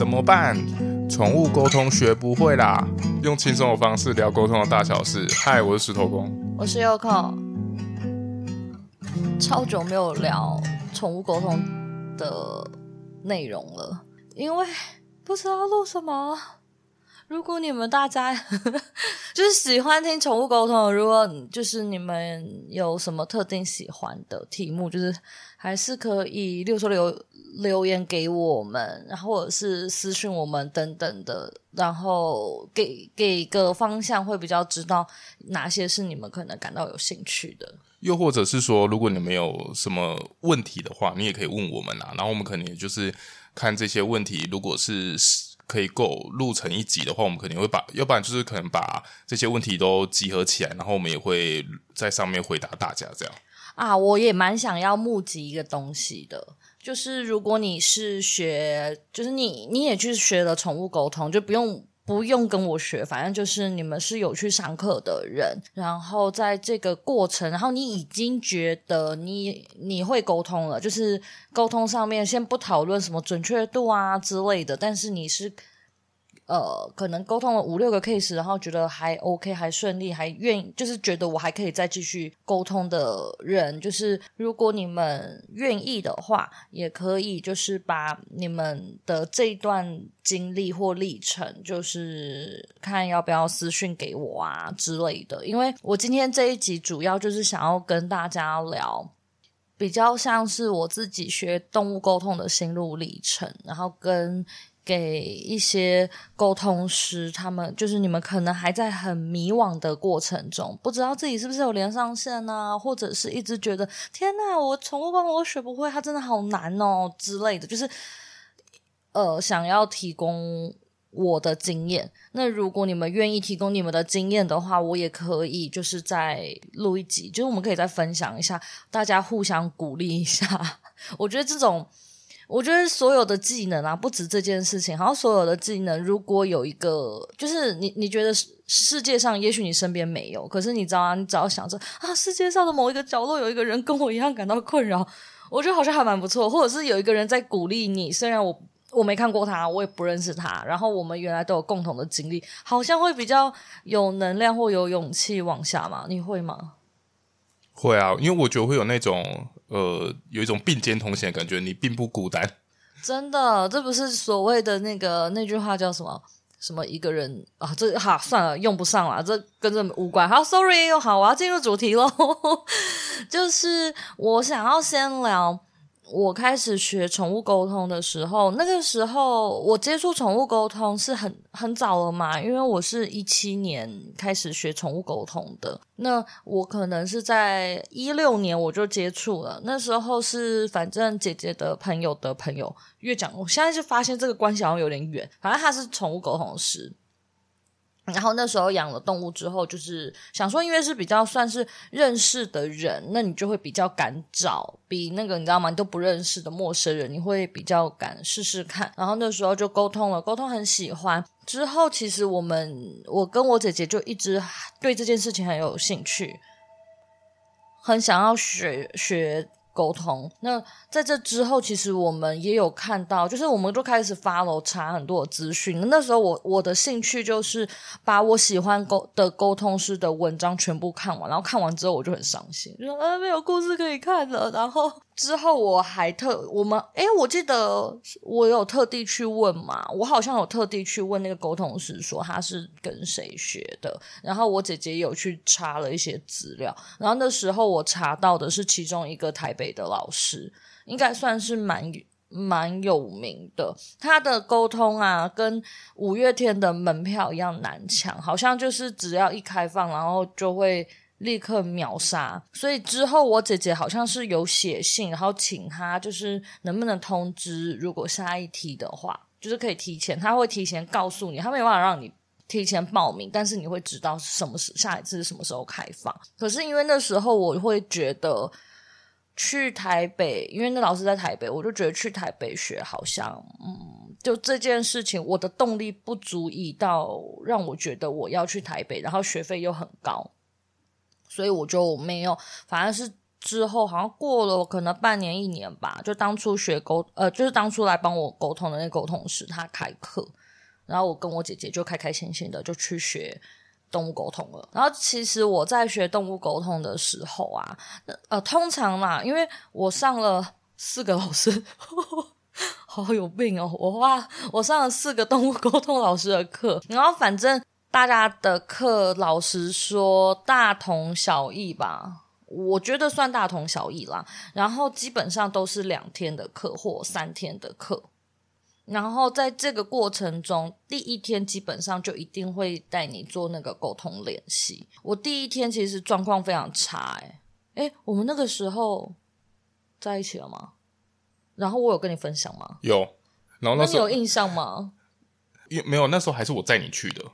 怎么办？宠物沟通学不会啦，用轻松的方式聊沟通的大小事。嗨，我是石头公，我是 Yoko。超久没有聊宠物沟通的内容了，因为不知道录什么。如果你们大家就是喜欢听宠物沟通，如果就是你们有什么特定喜欢的题目，就是还是可以，例如说留留言给我们，然后或者是私讯我们等等的，然后给给个方向，会比较知道哪些是你们可能感到有兴趣的。又或者是说，如果你们有什么问题的话，你也可以问我们啊，然后我们可能也就是看这些问题，如果是。可以够录成一集的话，我们肯定会把，要不然就是可能把这些问题都集合起来，然后我们也会在上面回答大家这样。啊，我也蛮想要募集一个东西的，就是如果你是学，就是你你也去学了宠物沟通，就不用。不用跟我学，反正就是你们是有去上课的人，然后在这个过程，然后你已经觉得你你会沟通了，就是沟通上面先不讨论什么准确度啊之类的，但是你是。呃，可能沟通了五六个 case，然后觉得还 OK，还顺利，还愿意，就是觉得我还可以再继续沟通的人，就是如果你们愿意的话，也可以就是把你们的这一段经历或历程，就是看要不要私讯给我啊之类的。因为我今天这一集主要就是想要跟大家聊，比较像是我自己学动物沟通的心路历程，然后跟。给一些沟通师，他们就是你们可能还在很迷惘的过程中，不知道自己是不是有连上线呢、或者是一直觉得天哪，我宠物沟通我学不会，它真的好难哦之类的，就是呃想要提供我的经验。那如果你们愿意提供你们的经验的话，我也可以就是再录一集，就是我们可以再分享一下，大家互相鼓励一下。我觉得这种。我觉得所有的技能啊，不止这件事情，好像所有的技能，如果有一个，就是你你觉得世界上，也许你身边没有，可是你知道啊，你只要想着啊，世界上的某一个角落有一个人跟我一样感到困扰，我觉得好像还蛮不错，或者是有一个人在鼓励你，虽然我我没看过他，我也不认识他，然后我们原来都有共同的经历，好像会比较有能量或有勇气往下嘛？你会吗？会啊，因为我觉得会有那种。呃，有一种并肩同行的感觉，你并不孤单。真的，这不是所谓的那个那句话叫什么？什么一个人啊？这哈算了，用不上了，这跟这无关。好，sorry，好，我要进入主题喽。就是我想要先聊。我开始学宠物沟通的时候，那个时候我接触宠物沟通是很很早了嘛，因为我是一七年开始学宠物沟通的。那我可能是在一六年我就接触了，那时候是反正姐姐的朋友的朋友越讲，我现在就发现这个关系好像有点远，反正他是宠物沟通师。然后那时候养了动物之后，就是想说，因为是比较算是认识的人，那你就会比较敢找，比那个你知道吗？你都不认识的陌生人，你会比较敢试试看。然后那时候就沟通了，沟通很喜欢。之后其实我们，我跟我姐姐就一直对这件事情很有兴趣，很想要学学。沟通。那在这之后，其实我们也有看到，就是我们就开始 follow 查很多资讯。那时候我我的兴趣就是把我喜欢沟的沟通师的文章全部看完，然后看完之后我就很伤心，就说啊没有故事可以看了。然后之后我还特我们诶，我记得我有特地去问嘛，我好像有特地去问那个沟通师说他是跟谁学的。然后我姐姐有去查了一些资料，然后那时候我查到的是其中一个台北的老师，应该算是蛮蛮有名的。他的沟通啊，跟五月天的门票一样难抢，好像就是只要一开放，然后就会立刻秒杀。所以之后我姐姐好像是有写信，然后请他就是能不能通知，如果下一题的话，就是可以提前，他会提前告诉你，他没有办法让你提前报名，但是你会知道什么时下一次是什么时候开放。可是因为那时候我会觉得。去台北，因为那老师在台北，我就觉得去台北学好像，嗯，就这件事情，我的动力不足以到让我觉得我要去台北，然后学费又很高，所以我就没有，反而是之后，好像过了可能半年一年吧，就当初学沟呃，就是当初来帮我沟通的那沟通师他开课，然后我跟我姐姐就开开心心的就去学动物沟通了。然后其实我在学动物沟通的时候啊，呃，通常嘛，因为我上了四个老师，呵 呵好有病哦，我哇，我上了四个动物沟通老师的课，然后反正大家的课，老实说大同小异吧。我觉得算大同小异啦，然后基本上都是两天的课或三天的课，然后在这个过程中，第一天基本上就一定会带你做那个沟通练习。我第一天其实状况非常差，诶诶，我们那个时候在一起了吗？然后我有跟你分享吗？有，然后那时候有印象吗？没有，那时候还是我载你去的。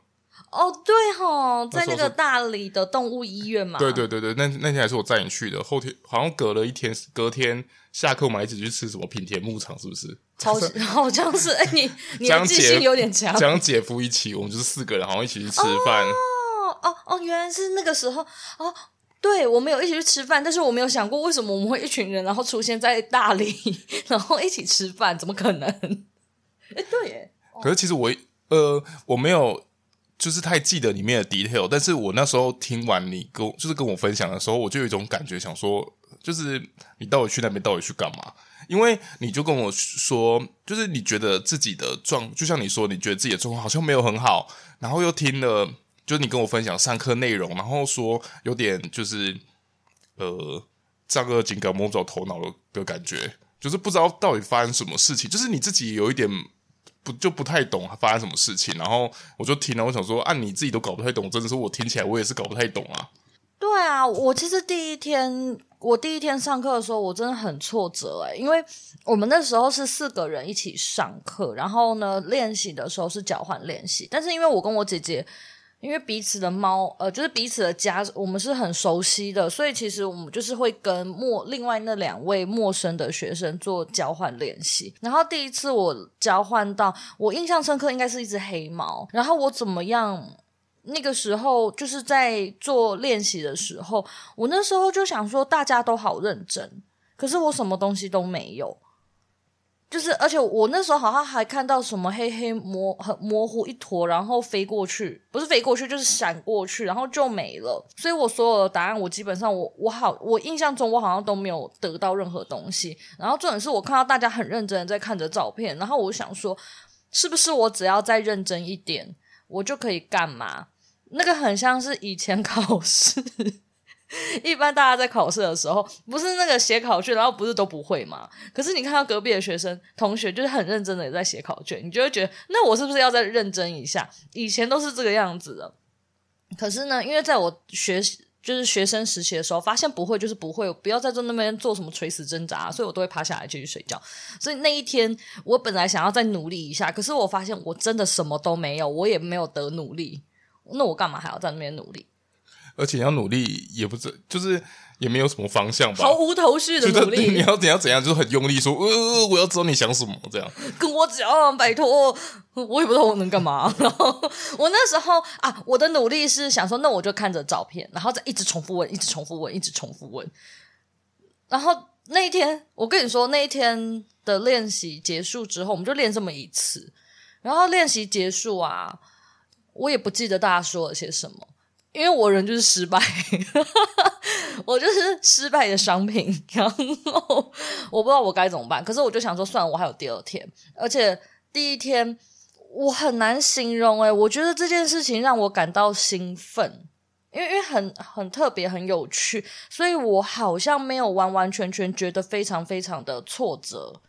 哦，对吼，在那个大理的动物医院嘛。对对对对，那那天还是我载你去的。后天好像隔了一天，隔天下课我们还一起去吃什么品田牧场，是不是？超级 好像是哎，你 你的记性有点强。讲姐夫一起，我们就是四个人，好像一起去吃饭。哦哦哦，原来是那个时候哦。对，我们有一起去吃饭，但是我没有想过为什么我们会一群人，然后出现在大理，然后一起吃饭，怎么可能？哎，对耶。可是其实我呃，我没有。就是太记得里面的 detail，但是我那时候听完你跟就是跟我分享的时候，我就有一种感觉，想说，就是你到底去那边到底去干嘛？因为你就跟我说，就是你觉得自己的状，就像你说，你觉得自己的状况好像没有很好，然后又听了，就是你跟我分享上课内容，然后说有点就是呃，丈二紧赶摸不着头脑的的感觉，就是不知道到底发生什么事情，就是你自己有一点。不就不太懂发生什么事情，然后我就听了，我想说，按、你自己都搞不太懂，真的是我听起来我也是搞不太懂啊。对啊，我其实第一天我第一天上课的时候，我真的很挫折诶，因为我们那时候是四个人一起上课，然后呢练习的时候是交换练习，但是因为我跟我姐姐。因为彼此的猫，呃，就是彼此的家，我们是很熟悉的，所以其实我们就是会跟陌另外那两位陌生的学生做交换练习。然后第一次我交换到，我印象深刻应该是一只黑猫。然后我怎么样？那个时候就是在做练习的时候，我那时候就想说大家都好认真，可是我什么东西都没有。就是，而且我那时候好像还看到什么黑黑模很模糊一坨，然后飞过去，不是飞过去就是闪过去，然后就没了。所以我所有的答案，我基本上我我好，我印象中我好像都没有得到任何东西。然后重点是我看到大家很认真的在看着照片，然后我想说，是不是我只要再认真一点，我就可以干嘛？那个很像是以前考试。一般大家在考试的时候，不是那个写考卷，然后不是都不会吗？可是你看到隔壁的学生同学，就是很认真的也在写考卷，你就会觉得，那我是不是要再认真一下？以前都是这个样子的。可是呢，因为在我学就是学生时期的时候，发现不会就是不会，不要在这那边做什么垂死挣扎，所以我都会趴下来继续睡觉。所以那一天，我本来想要再努力一下，可是我发现我真的什么都没有，我也没有得努力，那我干嘛还要在那边努力？而且要努力也不是，就是也没有什么方向吧，毫无头绪的努力。你要怎样怎样，就是很用力说，呃，我要知道你想什么，这样跟我讲，拜托，我也不知道我能干嘛。然后我那时候啊，我的努力是想说，那我就看着照片，然后再一直重复问，一直重复问，一直重复问。然后那一天，我跟你说，那一天的练习结束之后，我们就练这么一次。然后练习结束啊，我也不记得大家说了些什么。因为我人就是失败，我就是失败的商品，然后我不知道我该怎么办。可是我就想说，算了，我还有第二天，而且第一天我很难形容诶，我觉得这件事情让我感到兴奋，因为因为很很特别，很有趣，所以我好像没有完完全全觉得非常非常的挫折。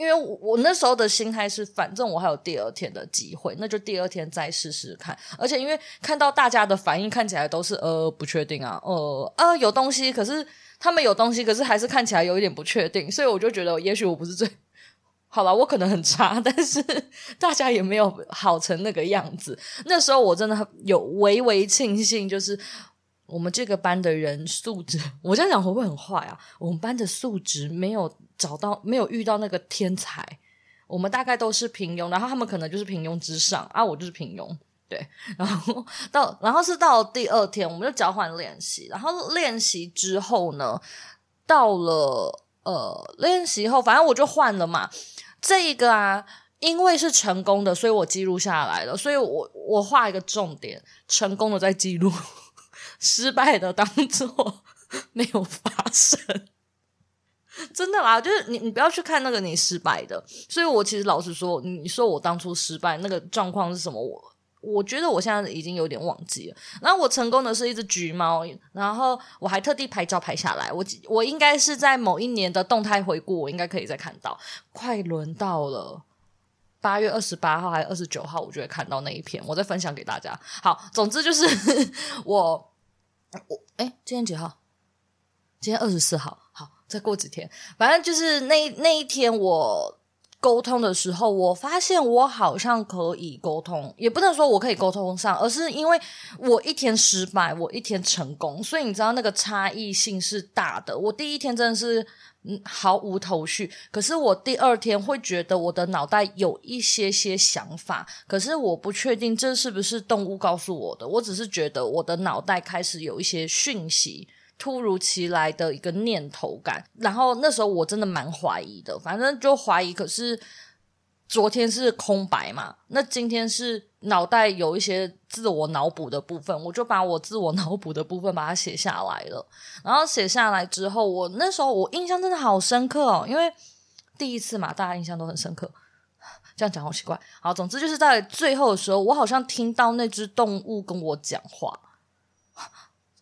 因为我，我那时候的心态是，反正我还有第二天的机会，那就第二天再试试看。而且因为看到大家的反应看起来都是呃不确定啊，呃呃有东西，可是他们有东西，可是还是看起来有一点不确定，所以我就觉得也许我不是最 好了，我可能很差，但是大家也没有好成那个样子。那时候我真的有微微庆幸，就是我们这个班的人素质，我这样讲会不会很坏啊？我们班的素质没有。找到没有遇到那个天才，我们大概都是平庸，然后他们可能就是平庸之上啊，我就是平庸，对，然后到然后是到第二天，我们就交换练习，然后练习之后呢，到了呃练习后，反正我就换了嘛。这一个啊，因为是成功的，所以我记录下来了。所以我我画一个重点：成功的在记录，失败的当做 没有发生。真的啦，就是你你不要去看那个你失败的。所以我其实老实说，你说我当初失败那个状况是什么？我。我觉得我现在已经有点忘记了。然后我成功的是一只橘猫，然后我还特地拍照拍下来。我我应该是在某一年的动态回顾，我应该可以再看到。快轮到了八月二十八号还是二十九号，我就会看到那一篇，我再分享给大家。好，总之就是 我我哎，今天几号？今天二十四号。好，再过几天，反正就是那那一天我。沟通的时候，我发现我好像可以沟通，也不能说我可以沟通上，而是因为我一天失败，我一天成功，所以你知道那个差异性是大的。我第一天真的是嗯毫无头绪，可是我第二天会觉得我的脑袋有一些些想法，可是我不确定这是不是动物告诉我的，我只是觉得我的脑袋开始有一些讯息。突如其来的一个念头感，然后那时候我真的蛮怀疑的，反正就怀疑。可是昨天是空白嘛，那今天是脑袋有一些自我脑补的部分，我就把我自我脑补的部分把它写下来了。然后写下来之后，我那时候我印象真的好深刻哦，因为第一次嘛，大家印象都很深刻。这样讲好奇怪。好，总之就是在最后的时候，我好像听到那只动物跟我讲话。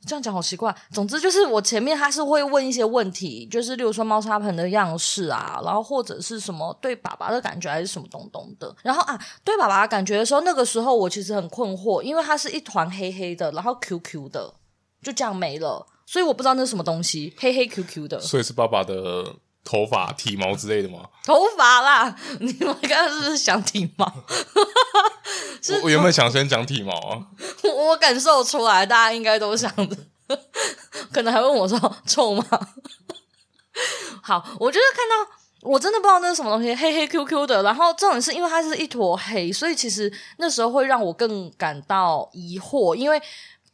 这样讲好奇怪。总之就是我前面他是会问一些问题，就是例如说猫砂盆的样式啊，然后或者是什么对爸爸的感觉还是什么东东的。然后啊，对爸爸感觉的时候，那个时候我其实很困惑，因为它是一团黑黑的，然后 QQ 的，就这样没了，所以我不知道那是什么东西，黑黑 QQ 的。所以是爸爸的头发、体毛之类的吗？头发啦，你们刚刚是不是想体毛？我我原本想先讲体毛啊，我感受出来，大家应该都想着，可能还问我说臭吗？好，我就是看到，我真的不知道那是什么东西，黑黑 QQ 的，然后重点是因为它是一坨黑，所以其实那时候会让我更感到疑惑，因为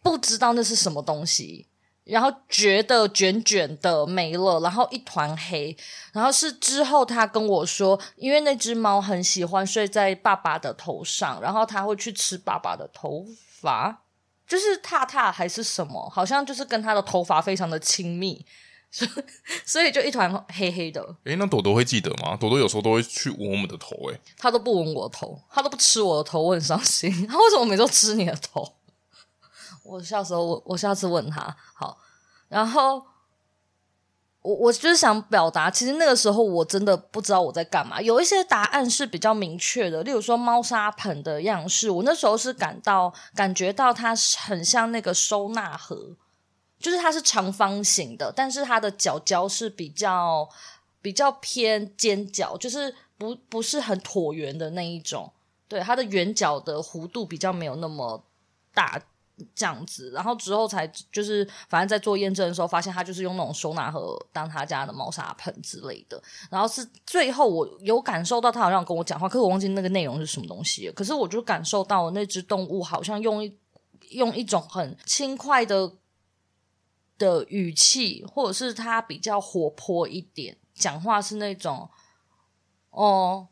不知道那是什么东西。然后觉得卷卷的没了，然后一团黑。然后是之后他跟我说，因为那只猫很喜欢睡在爸爸的头上，然后他会去吃爸爸的头发，就是踏踏还是什么，好像就是跟他的头发非常的亲密，所以所以就一团黑黑的。诶，那朵朵会记得吗？朵朵有时候都会去闻我们的头，诶，他都不闻我的头，他都不吃我的头，我很伤心。他为什么每次都吃你的头？我下次我我下次问他好，然后我我就是想表达，其实那个时候我真的不知道我在干嘛。有一些答案是比较明确的，例如说猫砂盆的样式，我那时候是感到感觉到它很像那个收纳盒，就是它是长方形的，但是它的角角是比较比较偏尖角，就是不不是很椭圆的那一种。对，它的圆角的弧度比较没有那么大。这样子，然后之后才就是，反正在做验证的时候，发现他就是用那种收纳盒当他家的猫砂盆之类的。然后是最后我有感受到他好像跟我讲话，可是我忘记那个内容是什么东西。可是我就感受到那只动物好像用一用一种很轻快的的语气，或者是他比较活泼一点，讲话是那种哦，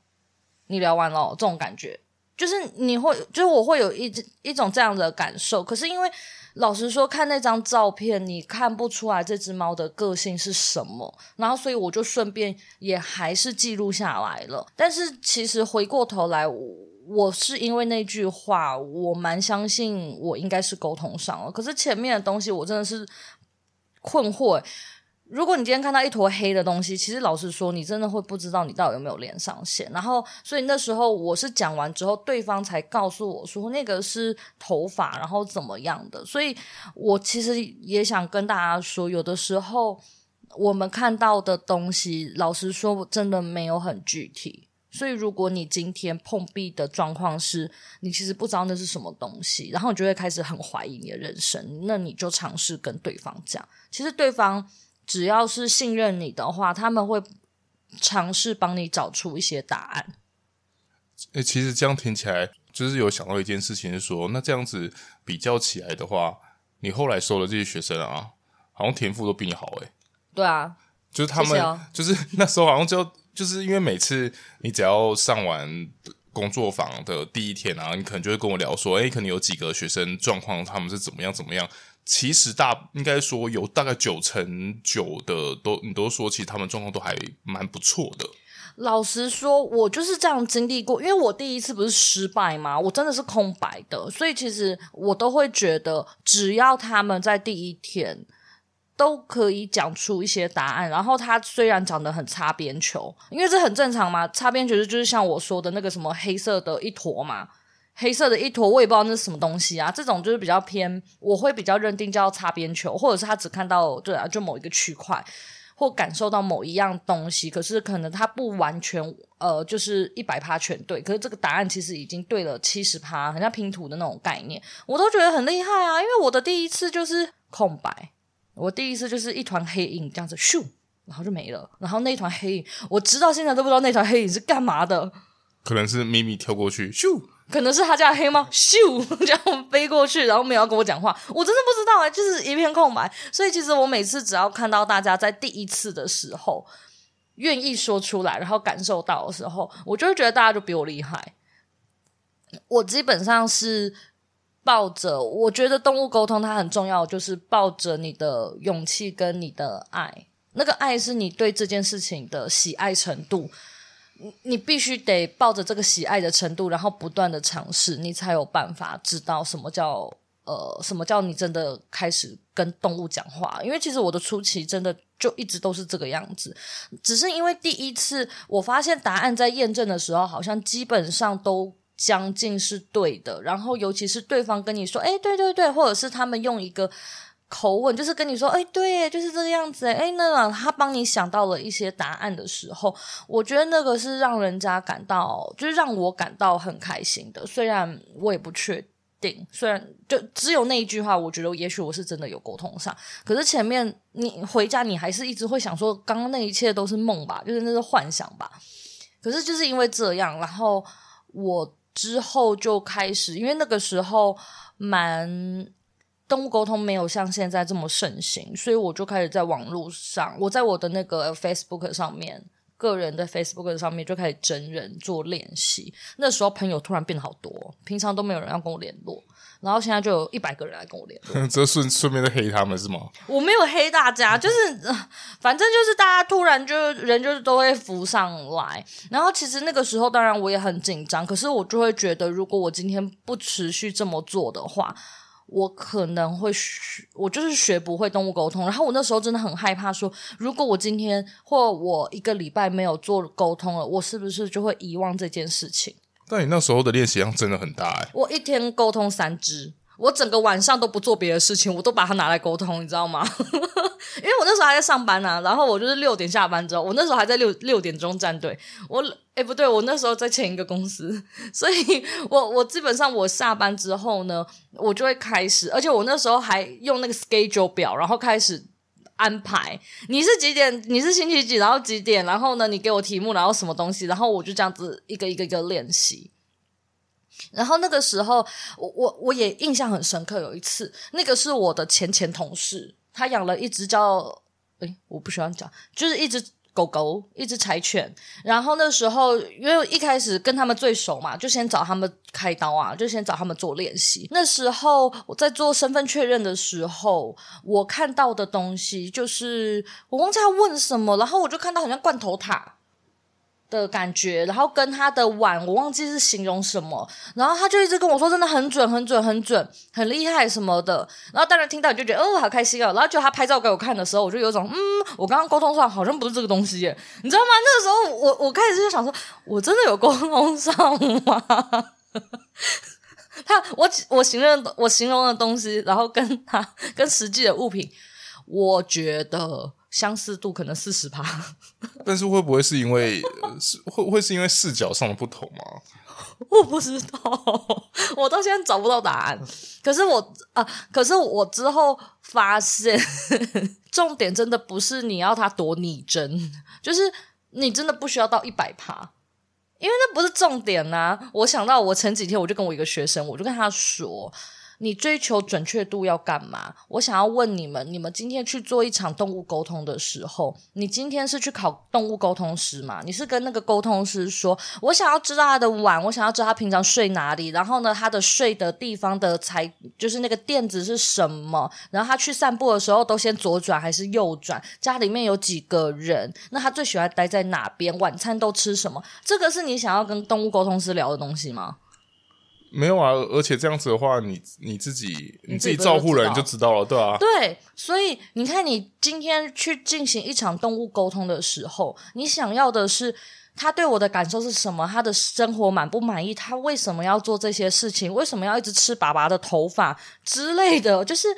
你聊完了这种感觉。就是你会，就是我会有一一种这样的感受。可是因为老实说，看那张照片，你看不出来这只猫的个性是什么。然后，所以我就顺便也还是记录下来了。但是其实回过头来，我是因为那句话，我蛮相信我应该是沟通上了。可是前面的东西，我真的是困惑。如果你今天看到一坨黑的东西，其实老实说，你真的会不知道你到底有没有连上线。然后，所以那时候我是讲完之后，对方才告诉我说那个是头发，然后怎么样的。所以我其实也想跟大家说，有的时候我们看到的东西，老实说，真的没有很具体。所以，如果你今天碰壁的状况是你其实不知道那是什么东西，然后你就会开始很怀疑你的人生，那你就尝试跟对方讲，其实对方。只要是信任你的话，他们会尝试帮你找出一些答案。诶，其实这样听起来，就是有想到一件事情，是说，那这样子比较起来的话，你后来收的这些学生啊，好像天赋都比你好诶。对啊，就是他们，就是那时候好像就就是因为每次你只要上完工作坊的第一天啊，你可能就会跟我聊说，哎，可能有几个学生状况，他们是怎么样怎么样。其实大应该说有大概九成九的都，你都说其实他们状况都还蛮不错的。老实说，我就是这样经历过，因为我第一次不是失败吗？我真的是空白的，所以其实我都会觉得，只要他们在第一天都可以讲出一些答案，然后他虽然讲得很擦边球，因为这很正常嘛，擦边球就是像我说的那个什么黑色的一坨嘛，黑色的一坨，我也不知道那是什么东西啊，这种就是比较偏，我会比较认定叫擦边球，或者是他只看到对啊，就某一个区块。或感受到某一样东西，可是可能他不完全呃，就是一百趴全对，可是这个答案其实已经对了七十趴，很像拼图的那种概念，我都觉得很厉害啊！因为我的第一次就是空白，我第一次就是一团黑影这样子咻，然后就没了，然后那一团黑影，我直到现在都不知道那团黑影是干嘛的，可能是咪咪跳过去咻。可能是他家黑猫咻 这样飞过去，然后没有跟我讲话，我真的不知道哎、就是一片空白。所以其实我每次只要看到大家在第一次的时候愿意说出来，然后感受到的时候，我就会觉得大家就比我厉害。我基本上是抱着，我觉得动物沟通它很重要，就是抱着你的勇气跟你的爱，那个爱是你对这件事情的喜爱程度。你必须得抱着这个喜爱的程度，然后不断的尝试，你才有办法知道什么叫呃，什么叫你真的开始跟动物讲话。因为其实我的初期真的就一直都是这个样子，只是因为第一次我发现答案在验证的时候，好像基本上都将近是对的。然后尤其是对方跟你说，诶，对对对，或者是他们用一个。口吻就是跟你说，哎，对，就是这个样子，哎，那他帮你想到了一些答案的时候，我觉得那个是让人家感到，就是让我感到很开心的。虽然我也不确定，虽然就只有那一句话，我觉得也许我是真的有沟通上，可是前面你回家，你还是一直会想说，刚刚那一切都是梦吧，就是那是幻想吧。可是就是因为这样，然后我之后就开始，因为那个时候蛮。动物沟通没有像现在这么盛行，所以我就开始在网络上，我在我的那个 Facebook 上面，个人的 Facebook 上面就开始真人做练习。那时候朋友突然变得好多，平常都没有人要跟我联络，然后现在就有一百个人来跟我联络。这顺顺便的黑他们是吗？我没有黑大家，就是反正就是大家突然就人就是都会浮上来，然后其实那个时候当然我也很紧张，可是我就会觉得，如果我今天不持续这么做的话。我可能会学，我就是学不会动物沟通。然后我那时候真的很害怕说，说如果我今天或我一个礼拜没有做沟通了，我是不是就会遗忘这件事情？但你那时候的练习量真的很大哎！我一天沟通三只，我整个晚上都不做别的事情，我都把它拿来沟通，你知道吗？因为我那时候还在上班啊，然后我就是六点下班之后，我那时候还在六六点钟站队。我诶不对，我那时候在前一个公司，所以我我基本上我下班之后呢，我就会开始，而且我那时候还用那个 schedule 表，然后开始安排你是几点，你是星期几，然后几点，然后呢你给我题目，然后什么东西，然后我就这样子一个一个一个练习。然后那个时候，我我我也印象很深刻，有一次，那个是我的前前同事。他养了一只叫……诶，我不喜欢讲，就是一只狗狗，一只柴犬。然后那时候，因为一开始跟他们最熟嘛，就先找他们开刀啊，就先找他们做练习。那时候我在做身份确认的时候，我看到的东西就是我忘记他问什么，然后我就看到好像罐头塔。的感觉，然后跟他的碗，我忘记是形容什么，然后他就一直跟我说，真的很准，很准，很准，很厉害什么的。然后当然听到你就觉得哦，好开心哦。然后就他拍照给我看的时候，我就有一种嗯，我刚刚沟通上好像不是这个东西耶，你知道吗？那个时候我我开始就想说，我真的有沟通上吗？他我我形容我形容的东西，然后跟他跟实际的物品，我觉得。相似度可能四十趴，但是会不会是因为是会会是因为视角上的不同吗？我不知道，我到现在找不到答案。可是我啊、呃，可是我之后发现，重点真的不是你要他多拟真，就是你真的不需要到一百趴，因为那不是重点呐、啊。我想到我前几天我就跟我一个学生，我就跟他说。你追求准确度要干嘛？我想要问你们：你们今天去做一场动物沟通的时候，你今天是去考动物沟通师吗？你是跟那个沟通师说：“我想要知道他的碗，我想要知道他平常睡哪里，然后呢，他的睡的地方的才就是那个垫子是什么？然后他去散步的时候都先左转还是右转？家里面有几个人？那他最喜欢待在哪边？晚餐都吃什么？这个是你想要跟动物沟通师聊的东西吗？”没有啊，而且这样子的话，你你自己你自己照顾人就知道了，对啊。对，所以你看，你今天去进行一场动物沟通的时候，你想要的是他对我的感受是什么？他的生活满不满意？他为什么要做这些事情？为什么要一直吃爸爸的头发之类的？就是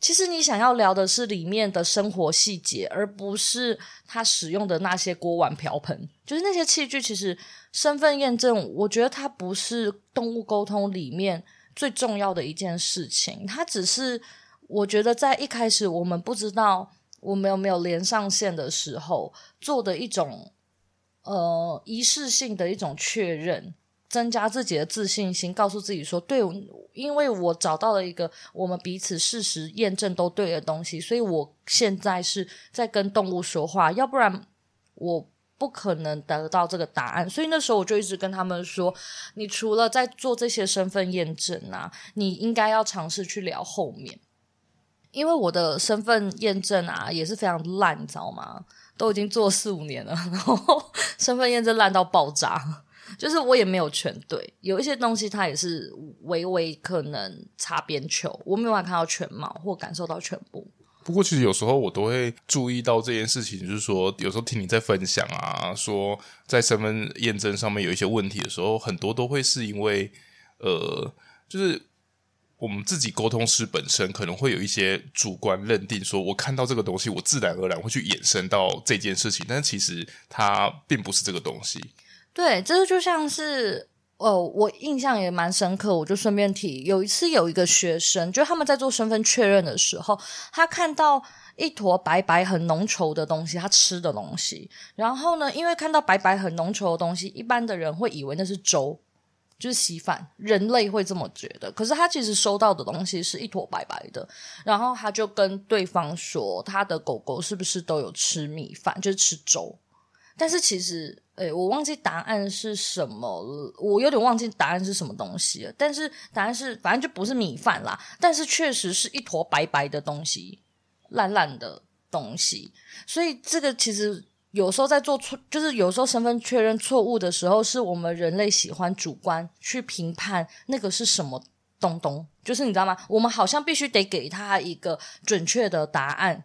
其实你想要聊的是里面的生活细节，而不是他使用的那些锅碗瓢盆，就是那些器具，其实。身份验证，我觉得它不是动物沟通里面最重要的一件事情，它只是我觉得在一开始我们不知道我们有没有连上线的时候做的一种呃仪式性的一种确认，增加自己的自信心，告诉自己说，对，因为我找到了一个我们彼此事实验证都对的东西，所以我现在是在跟动物说话，要不然我。不可能得到这个答案，所以那时候我就一直跟他们说：你除了在做这些身份验证啊，你应该要尝试去聊后面，因为我的身份验证啊也是非常烂，你知道吗？都已经做四五年了，然后 身份验证烂到爆炸，就是我也没有全对，有一些东西它也是微微可能擦边球，我没有办法看到全貌或感受到全部。不过，其实有时候我都会注意到这件事情，就是说，有时候听你在分享啊，说在身份验证上面有一些问题的时候，很多都会是因为，呃，就是我们自己沟通师本身可能会有一些主观认定，说我看到这个东西，我自然而然会去衍生到这件事情，但其实它并不是这个东西。对，这个就像是。哦，我印象也蛮深刻，我就顺便提，有一次有一个学生，就他们在做身份确认的时候，他看到一坨白白很浓稠的东西，他吃的东西，然后呢，因为看到白白很浓稠的东西，一般的人会以为那是粥，就是稀饭，人类会这么觉得，可是他其实收到的东西是一坨白白的，然后他就跟对方说，他的狗狗是不是都有吃米饭，就是吃粥，但是其实。诶，我忘记答案是什么了，我有点忘记答案是什么东西了。但是答案是，反正就不是米饭啦。但是确实是一坨白白的东西，烂烂的东西。所以这个其实有时候在做错，就是有时候身份确认错误的时候，是我们人类喜欢主观去评判那个是什么东东。就是你知道吗？我们好像必须得给他一个准确的答案，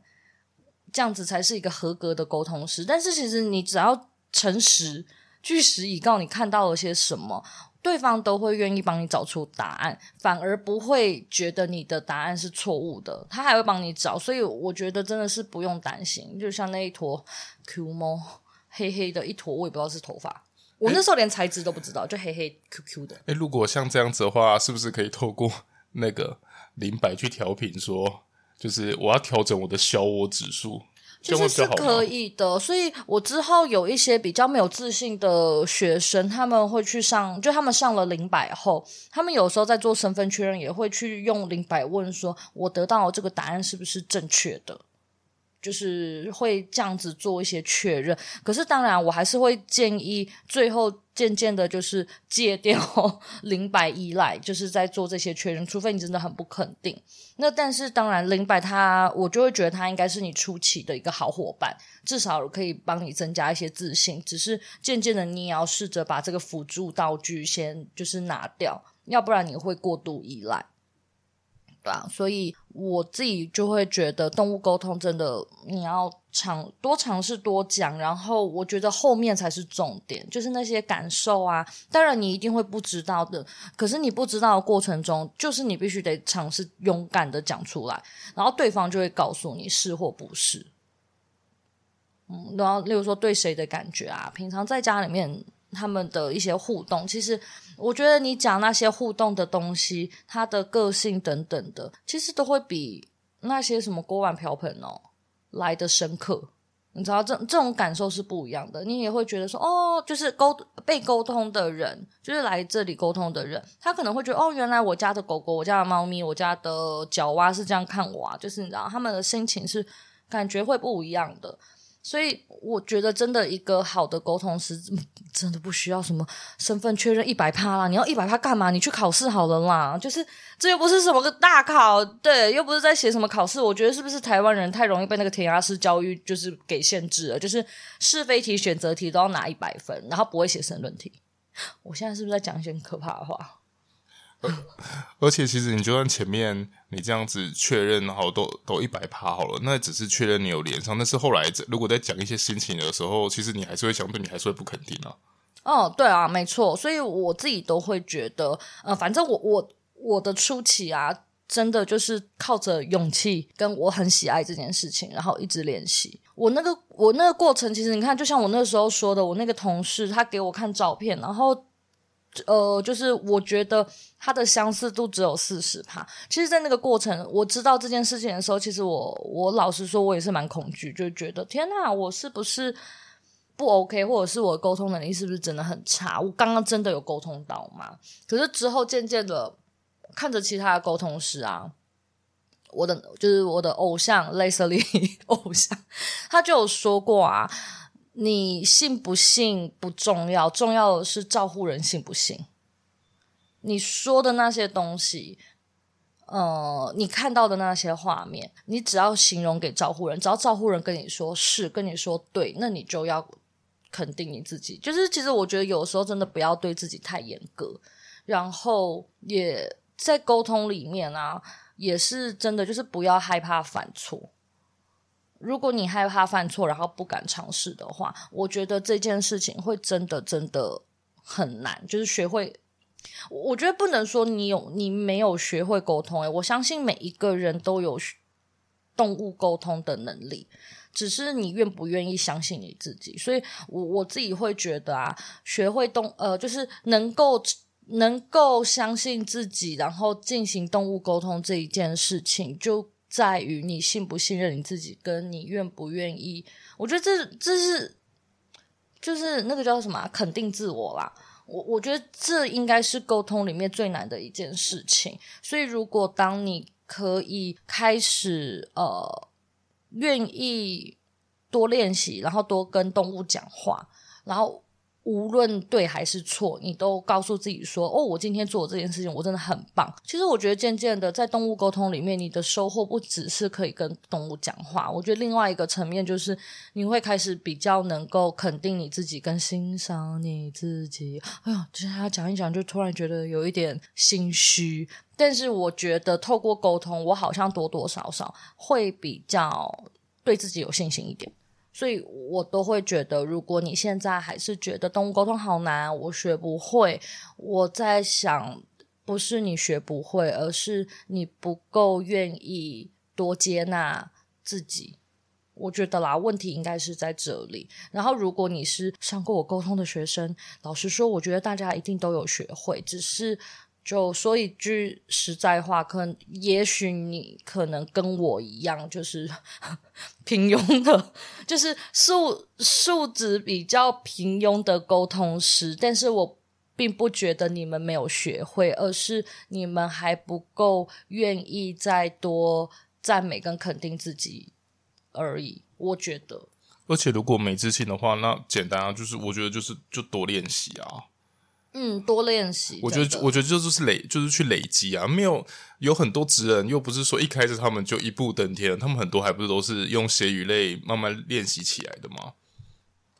这样子才是一个合格的沟通师。但是其实你只要。诚实、据实以告，你看到了些什么？对方都会愿意帮你找出答案，反而不会觉得你的答案是错误的，他还会帮你找。所以我觉得真的是不用担心。就像那一坨 Q 猫，黑黑的一坨，我也不知道是头发。我那时候连材质都不知道，就黑黑 Q Q 的。诶，如果像这样子的话，是不是可以透过那个灵摆去调频？说，就是我要调整我的小我指数。其实是可以的，所以我之后有一些比较没有自信的学生，他们会去上，就他们上了零百后，他们有时候在做身份确认，也会去用零百问说：“我得到这个答案是不是正确的？”就是会这样子做一些确认。可是当然，我还是会建议最后。渐渐的，就是戒掉 灵摆依赖，就是在做这些确认。除非你真的很不肯定，那但是当然，灵摆它，我就会觉得它应该是你初期的一个好伙伴，至少可以帮你增加一些自信。只是渐渐的，你也要试着把这个辅助道具先就是拿掉，要不然你会过度依赖。所以我自己就会觉得动物沟通真的你要尝多尝试多讲，然后我觉得后面才是重点，就是那些感受啊。当然你一定会不知道的，可是你不知道的过程中，就是你必须得尝试勇敢的讲出来，然后对方就会告诉你是或不是。嗯，然后例如说对谁的感觉啊，平常在家里面。他们的一些互动，其实我觉得你讲那些互动的东西，他的个性等等的，其实都会比那些什么锅碗瓢盆哦来得深刻。你知道这这种感受是不一样的，你也会觉得说，哦，就是沟被沟通的人，就是来这里沟通的人，他可能会觉得，哦，原来我家的狗狗、我家的猫咪、我家的角蛙是这样看我啊，就是你知道他们的心情是感觉会不一样的。所以我觉得，真的一个好的沟通师，真的不需要什么身份确认一百趴啦。你要一百趴干嘛？你去考试好了啦。就是这又不是什么个大考，对，又不是在写什么考试。我觉得是不是台湾人太容易被那个填鸭式教育就是给限制了？就是是非题、选择题都要拿一百分，然后不会写申论题。我现在是不是在讲一些很可怕的话？而且，其实你就算前面你这样子确认，然后都都一百趴好了，那只是确认你有连上。但是后来，如果在讲一些心情的时候，其实你还是会相对，你还是会不肯定啊。哦，对啊，没错。所以我自己都会觉得，呃，反正我我我的初期啊，真的就是靠着勇气跟我很喜爱这件事情，然后一直练习。我那个我那个过程，其实你看，就像我那时候说的，我那个同事他给我看照片，然后。呃，就是我觉得它的相似度只有四十趴。其实，在那个过程，我知道这件事情的时候，其实我我老实说，我也是蛮恐惧，就觉得天哪，我是不是不 OK，或者是我沟通能力是不是真的很差？我刚刚真的有沟通到吗？可是之后渐渐的看着其他的沟通师啊，我的就是我的偶像 Leslie 偶像，他就有说过啊。你信不信不重要，重要的是照护人信不信。你说的那些东西，呃，你看到的那些画面，你只要形容给照护人，只要照护人跟你说是，跟你说对，那你就要肯定你自己。就是其实我觉得有时候真的不要对自己太严格，然后也在沟通里面啊，也是真的就是不要害怕犯错。如果你害怕犯错，然后不敢尝试的话，我觉得这件事情会真的真的很难。就是学会，我觉得不能说你有你没有学会沟通。诶，我相信每一个人都有动物沟通的能力，只是你愿不愿意相信你自己。所以我我自己会觉得啊，学会动呃，就是能够能够相信自己，然后进行动物沟通这一件事情就。在于你信不信任你自己，跟你愿不愿意。我觉得这这是就是那个叫什么，肯定自我啦。我我觉得这应该是沟通里面最难的一件事情。所以，如果当你可以开始呃愿意多练习，然后多跟动物讲话，然后。无论对还是错，你都告诉自己说：“哦，我今天做这件事情，我真的很棒。”其实，我觉得渐渐的，在动物沟通里面，你的收获不只是可以跟动物讲话。我觉得另外一个层面就是，你会开始比较能够肯定你自己，跟欣赏你自己。哎呀，就是他讲一讲，就突然觉得有一点心虚。但是，我觉得透过沟通，我好像多多少少会比较对自己有信心一点。所以我都会觉得，如果你现在还是觉得动物沟通好难，我学不会，我在想，不是你学不会，而是你不够愿意多接纳自己。我觉得啦，问题应该是在这里。然后，如果你是上过我沟通的学生，老实说，我觉得大家一定都有学会，只是。就说一句实在话，可能也许你可能跟我一样，就是 平庸的，就是素素质比较平庸的沟通师。但是我并不觉得你们没有学会，而是你们还不够愿意再多赞美跟肯定自己而已。我觉得，而且如果没自信的话，那简单啊，就是我觉得就是就多练习啊。嗯，多练习。我觉得，我觉得就是累，就是去累积啊。没有有很多职人，又不是说一开始他们就一步登天，他们很多还不是都是用血与泪慢慢练习起来的吗？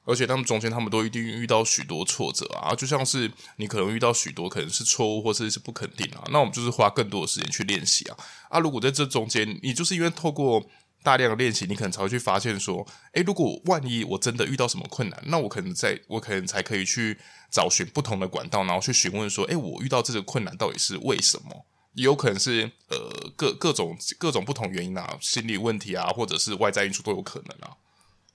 而且他们中间，他们都一定遇到许多挫折啊。就像是你可能遇到许多可能是错误，或者是，是不肯定啊。那我们就是花更多的时间去练习啊。啊，如果在这中间，你就是因为透过。大量的练习，你可能才会去发现说，诶，如果万一我真的遇到什么困难，那我可能在，我可能才可以去找寻不同的管道，然后去询问说，诶，我遇到这个困难到底是为什么？也有可能是呃各各种各种不同原因啊，心理问题啊，或者是外在因素都有可能啊。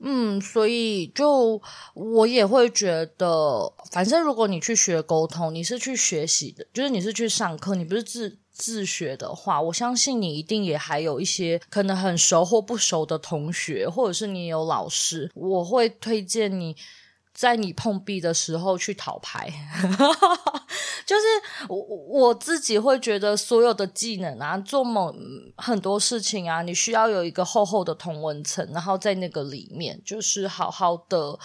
嗯，所以就我也会觉得，反正如果你去学沟通，你是去学习的，就是你是去上课，你不是自自学的话，我相信你一定也还有一些可能很熟或不熟的同学，或者是你有老师，我会推荐你在你碰壁的时候去讨牌。就是我我自己会觉得，所有的技能啊，做某很多事情啊，你需要有一个厚厚的同文层，然后在那个里面，就是好好的。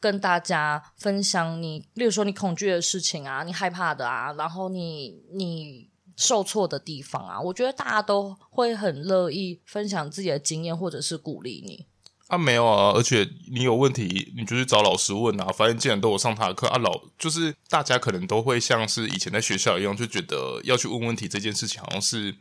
跟大家分享你，例如说你恐惧的事情啊，你害怕的啊，然后你你受挫的地方啊，我觉得大家都会很乐意分享自己的经验，或者是鼓励你。啊，没有啊，而且你有问题，你就去找老师问啊。反正既然都有上他的课啊，老就是大家可能都会像是以前在学校一样，就觉得要去问问题这件事情，好像是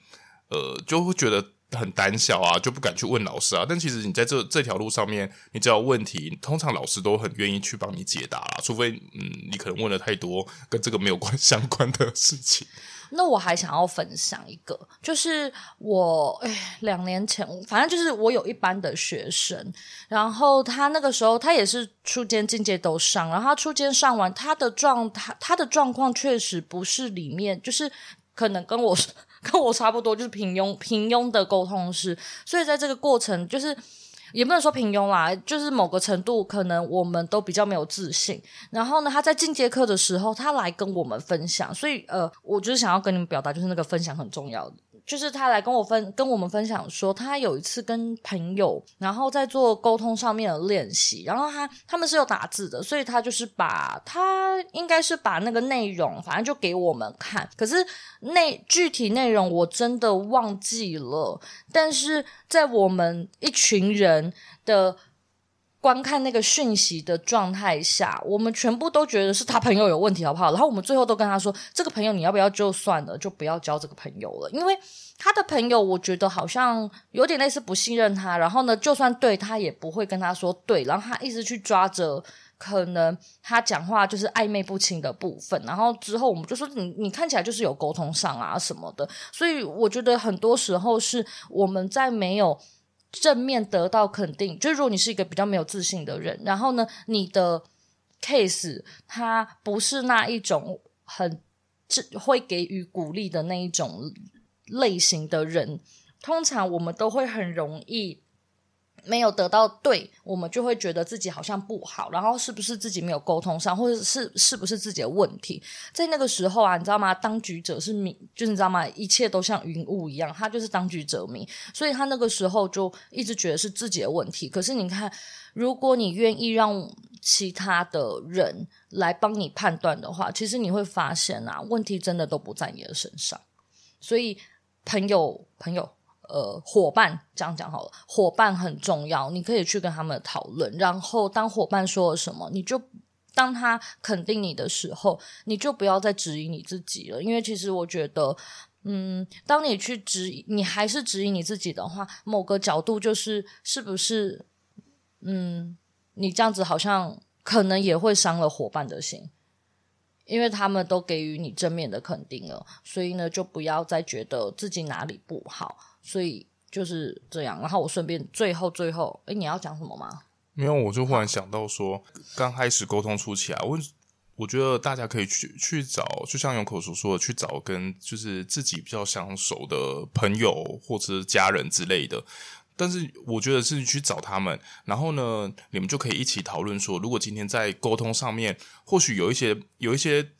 呃，就会觉得。很胆小啊，就不敢去问老师啊。但其实你在这这条路上面，你只要问题，通常老师都很愿意去帮你解答啦。除非嗯，你可能问了太多跟这个没有关相关的事情。那我还想要分享一个，就是我哎，两年前，反正就是我有一班的学生，然后他那个时候他也是初阶、进阶都上，然后他初阶上完，他的状态，他的状况确实不是里面，就是可能跟我。跟我差不多，就是平庸平庸的沟通师，所以在这个过程，就是也不能说平庸啦，就是某个程度，可能我们都比较没有自信。然后呢，他在进阶课的时候，他来跟我们分享，所以呃，我就是想要跟你们表达，就是那个分享很重要的。就是他来跟我分跟我们分享说，他有一次跟朋友，然后在做沟通上面的练习，然后他他们是有打字的，所以他就是把他应该是把那个内容，反正就给我们看。可是内具体内容我真的忘记了，但是在我们一群人的观看那个讯息的状态下，我们全部都觉得是他朋友有问题，好不好？然后我们最后都跟他说：“这个朋友你要不要就算了，就不要交这个朋友了。”因为他的朋友，我觉得好像有点类似不信任他。然后呢，就算对他也不会跟他说对，然后他一直去抓着可能他讲话就是暧昧不清的部分。然后之后我们就说：“你你看起来就是有沟通上啊什么的。”所以我觉得很多时候是我们在没有。正面得到肯定，就是如果你是一个比较没有自信的人，然后呢，你的 case 他不是那一种很会给予鼓励的那一种类型的人，通常我们都会很容易。没有得到对，我们就会觉得自己好像不好，然后是不是自己没有沟通上，或者是是不是自己的问题？在那个时候啊，你知道吗？当局者是迷，就是你知道吗？一切都像云雾一样，他就是当局者迷，所以他那个时候就一直觉得是自己的问题。可是你看，如果你愿意让其他的人来帮你判断的话，其实你会发现啊，问题真的都不在你的身上。所以，朋友，朋友。呃，伙伴这样讲好了，伙伴很重要，你可以去跟他们讨论。然后，当伙伴说了什么，你就当他肯定你的时候，你就不要再质疑你自己了。因为其实我觉得，嗯，当你去质疑，你还是质疑你自己的话，某个角度就是是不是，嗯，你这样子好像可能也会伤了伙伴的心。因为他们都给予你正面的肯定了，所以呢，就不要再觉得自己哪里不好。所以就是这样。然后我顺便最后最后，诶，你要讲什么吗？没有，我就忽然想到说，刚开始沟通初期啊，我我觉得大家可以去去找，就像永口所说的，去找跟就是自己比较相熟的朋友或者是家人之类的。但是我觉得是去找他们，然后呢，你们就可以一起讨论说，如果今天在沟通上面，或许有一些有一些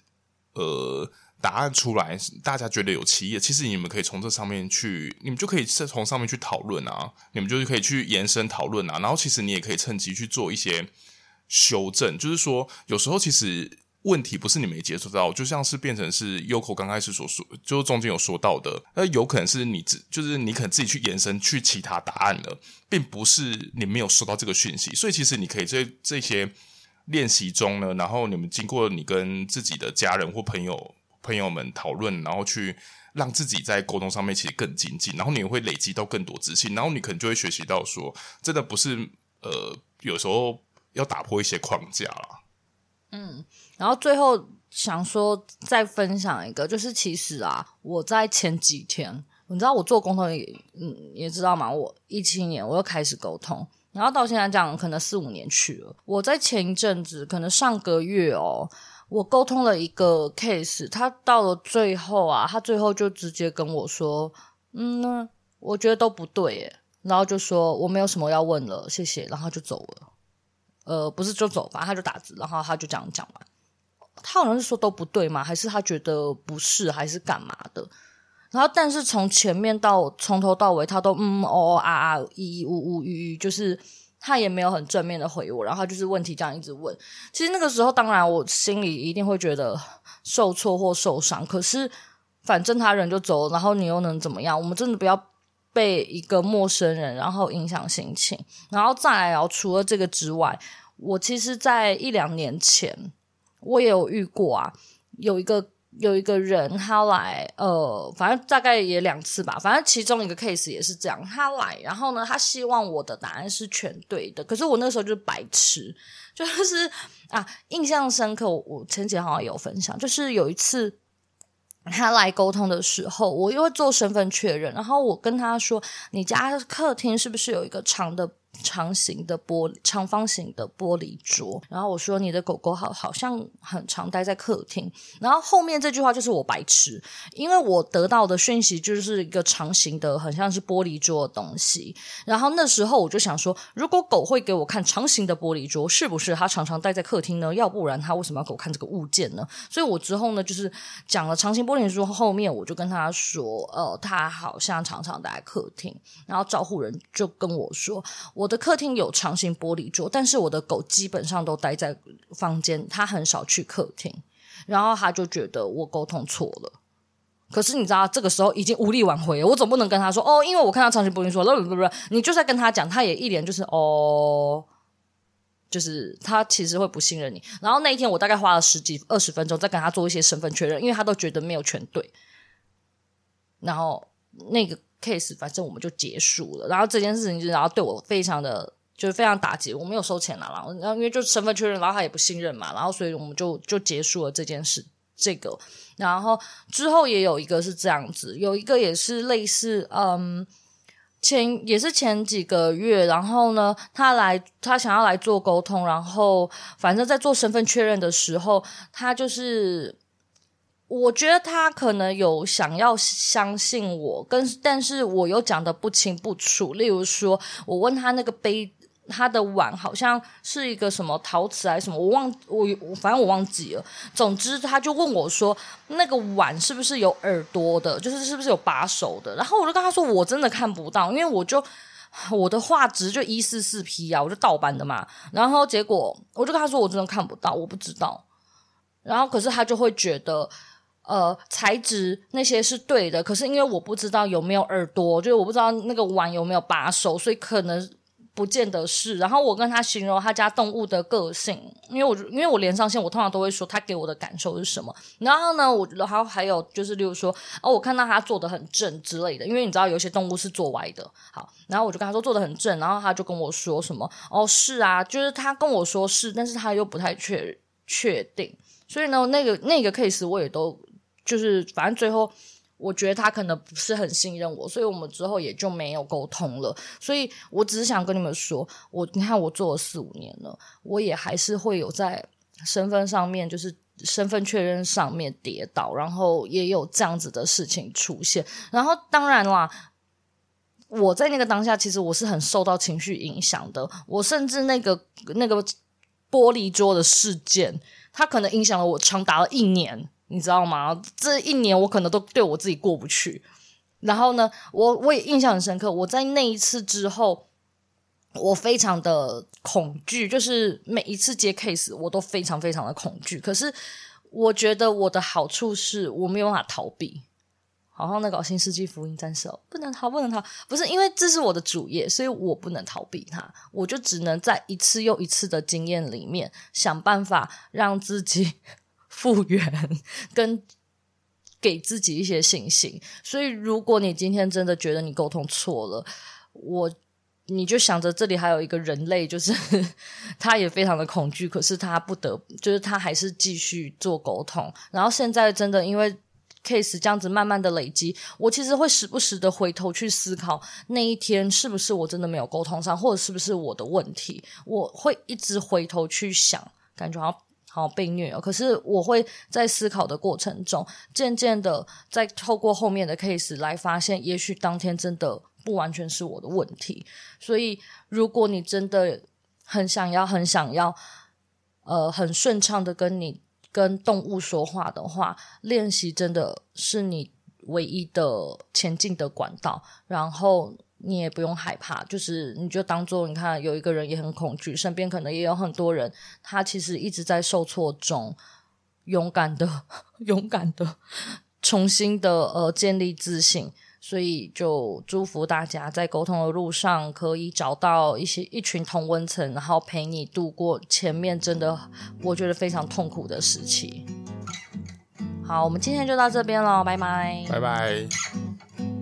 呃答案出来，大家觉得有歧义，其实你们可以从这上面去，你们就可以是从上面去讨论啊，你们就可以去延伸讨论啊，然后其实你也可以趁机去做一些修正，就是说有时候其实。问题不是你没接触到，就像是变成是 Yoko 刚开始所说，就中间有说到的，那有可能是你自，就是你可能自己去延伸去其他答案了，并不是你没有收到这个讯息，所以其实你可以在这些练习中呢，然后你们经过你跟自己的家人或朋友朋友们讨论，然后去让自己在沟通上面其实更精进，然后你会累积到更多自信，然后你可能就会学习到说，真的不是呃，有时候要打破一些框架啦。嗯。然后最后想说再分享一个，就是其实啊，我在前几天，你知道我做沟通也，嗯，也知道嘛，我一七年我又开始沟通，然后到现在这样可能四五年去了。我在前一阵子，可能上个月哦，我沟通了一个 case，他到了最后啊，他最后就直接跟我说：“嗯，我觉得都不对耶。”然后就说：“我没有什么要问了，谢谢。”然后就走了。呃，不是就走吧，他就打字，然后他就这样讲完。他好像是说都不对吗？还是他觉得不是，还是干嘛的？然后，但是从前面到从头到尾，他都嗯哦哦啊啊，咿咿呜呜吁吁，就是他也没有很正面的回我。然后他就是问题这样一直问。其实那个时候，当然我心里一定会觉得受挫或受伤。可是反正他人就走了，然后你又能怎么样？我们真的不要被一个陌生人然后影响心情。然后再来，然后除了这个之外，我其实，在一两年前。我也有遇过啊，有一个有一个人他来，呃，反正大概也两次吧，反正其中一个 case 也是这样，他来，然后呢，他希望我的答案是全对的，可是我那时候就是白痴，就是啊，印象深刻，我，我前几天好像有分享，就是有一次他来沟通的时候，我又会做身份确认，然后我跟他说，你家客厅是不是有一个长的？长形的玻璃，长方形的玻璃桌。然后我说：“你的狗狗好，好像很常待在客厅。”然后后面这句话就是我白痴，因为我得到的讯息就是一个长形的，很像是玻璃桌的东西。然后那时候我就想说，如果狗会给我看长形的玻璃桌，是不是它常常待在客厅呢？要不然它为什么要给我看这个物件呢？所以我之后呢，就是讲了长形玻璃桌后面，我就跟他说：“呃，它好像常常待在客厅。”然后照护人就跟我说：“我。”的客厅有长形玻璃桌，但是我的狗基本上都待在房间，它很少去客厅。然后他就觉得我沟通错了。可是你知道，这个时候已经无力挽回。我总不能跟他说哦，因为我看到长形玻璃桌，不不不，你就在跟他讲，他也一脸就是哦，就是他其实会不信任你。然后那一天，我大概花了十几二十分钟在跟他做一些身份确认，因为他都觉得没有全对。然后那个。Case 反正我们就结束了，然后这件事情就然后对我非常的就是非常打击，我没有收钱了，然后然后因为就身份确认，然后他也不信任嘛，然后所以我们就就结束了这件事。这个，然后之后也有一个是这样子，有一个也是类似，嗯，前也是前几个月，然后呢，他来他想要来做沟通，然后反正在做身份确认的时候，他就是。我觉得他可能有想要相信我，跟但是我又讲得不清不楚。例如说，我问他那个杯，他的碗好像是一个什么陶瓷还是什么，我忘我我反正我忘记了。总之，他就问我说，那个碗是不是有耳朵的，就是是不是有把手的？然后我就跟他说，我真的看不到，因为我就我的画质就一四四 P 啊，我就盗版的嘛。然后结果我就跟他说，我真的看不到，我不知道。然后可是他就会觉得。呃，材质那些是对的，可是因为我不知道有没有耳朵，就是我不知道那个碗有没有把手，所以可能不见得是。然后我跟他形容他家动物的个性，因为我因为我连上线，我通常都会说他给我的感受是什么。然后呢，我然后还有就是，例如说，哦，我看到他坐得很正之类的，因为你知道有些动物是坐歪的。好，然后我就跟他说坐得很正，然后他就跟我说什么，哦，是啊，就是他跟我说是，但是他又不太确确定。所以呢，那个那个 case 我也都。就是，反正最后我觉得他可能不是很信任我，所以我们之后也就没有沟通了。所以我只是想跟你们说，我你看我做了四五年了，我也还是会有在身份上面，就是身份确认上面跌倒，然后也有这样子的事情出现。然后当然啦，我在那个当下，其实我是很受到情绪影响的。我甚至那个那个玻璃桌的事件，它可能影响了我长达了一年。你知道吗？这一年我可能都对我自己过不去。然后呢，我我也印象很深刻。我在那一次之后，我非常的恐惧，就是每一次接 case，我都非常非常的恐惧。可是我觉得我的好处是我没有办法逃避。好像那个新世纪福音战士哦，不能逃，不能逃，不是因为这是我的主业，所以我不能逃避它。我就只能在一次又一次的经验里面想办法让自己。复原 跟给自己一些信心，所以如果你今天真的觉得你沟通错了，我你就想着这里还有一个人类，就是 他也非常的恐惧，可是他不得，就是他还是继续做沟通。然后现在真的因为 case 这样子慢慢的累积，我其实会时不时的回头去思考，那一天是不是我真的没有沟通上，或者是不是我的问题，我会一直回头去想，感觉好像。好被虐哦。可是我会在思考的过程中，渐渐的在透过后面的 case 来发现，也许当天真的不完全是我的问题。所以，如果你真的很想要、很想要，呃，很顺畅的跟你跟动物说话的话，练习真的是你唯一的前进的管道。然后。你也不用害怕，就是你就当做你看有一个人也很恐惧，身边可能也有很多人，他其实一直在受挫中，勇敢的、勇敢的、重新的呃建立自信，所以就祝福大家在沟通的路上可以找到一些一群同温层，然后陪你度过前面真的我觉得非常痛苦的时期。好，我们今天就到这边了，拜拜，拜拜。